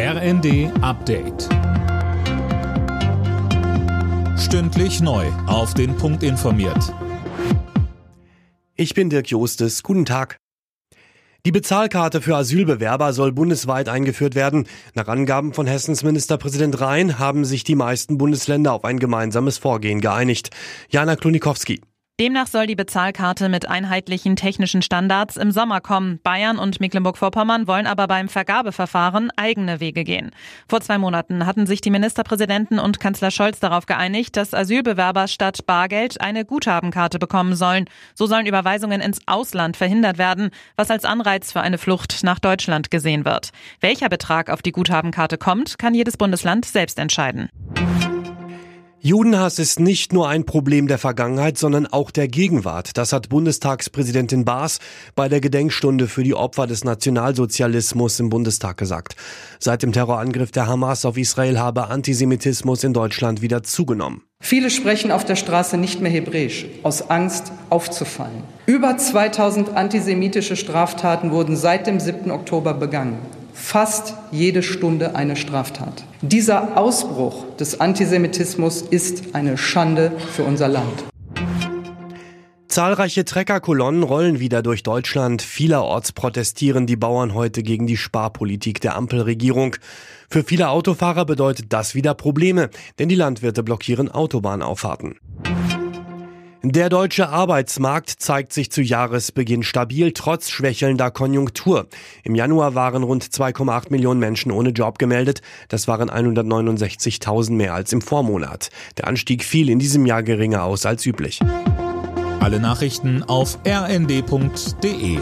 RND Update. Stündlich neu. Auf den Punkt informiert. Ich bin Dirk Jostes. Guten Tag. Die Bezahlkarte für Asylbewerber soll bundesweit eingeführt werden. Nach Angaben von Hessens Ministerpräsident Rhein haben sich die meisten Bundesländer auf ein gemeinsames Vorgehen geeinigt. Jana Klonikowski. Demnach soll die Bezahlkarte mit einheitlichen technischen Standards im Sommer kommen. Bayern und Mecklenburg-Vorpommern wollen aber beim Vergabeverfahren eigene Wege gehen. Vor zwei Monaten hatten sich die Ministerpräsidenten und Kanzler Scholz darauf geeinigt, dass Asylbewerber statt Bargeld eine Guthabenkarte bekommen sollen. So sollen Überweisungen ins Ausland verhindert werden, was als Anreiz für eine Flucht nach Deutschland gesehen wird. Welcher Betrag auf die Guthabenkarte kommt, kann jedes Bundesland selbst entscheiden. Judenhass ist nicht nur ein Problem der Vergangenheit, sondern auch der Gegenwart. Das hat Bundestagspräsidentin Baas bei der Gedenkstunde für die Opfer des Nationalsozialismus im Bundestag gesagt. Seit dem Terrorangriff der Hamas auf Israel habe Antisemitismus in Deutschland wieder zugenommen. Viele sprechen auf der Straße nicht mehr Hebräisch, aus Angst aufzufallen. Über 2000 antisemitische Straftaten wurden seit dem 7. Oktober begangen fast jede Stunde eine Straftat. Dieser Ausbruch des Antisemitismus ist eine Schande für unser Land. Zahlreiche Treckerkolonnen rollen wieder durch Deutschland. Vielerorts protestieren die Bauern heute gegen die Sparpolitik der Ampelregierung. Für viele Autofahrer bedeutet das wieder Probleme, denn die Landwirte blockieren Autobahnauffahrten. Der deutsche Arbeitsmarkt zeigt sich zu Jahresbeginn stabil, trotz schwächelnder Konjunktur. Im Januar waren rund 2,8 Millionen Menschen ohne Job gemeldet. Das waren 169.000 mehr als im Vormonat. Der Anstieg fiel in diesem Jahr geringer aus als üblich. Alle Nachrichten auf rnd.de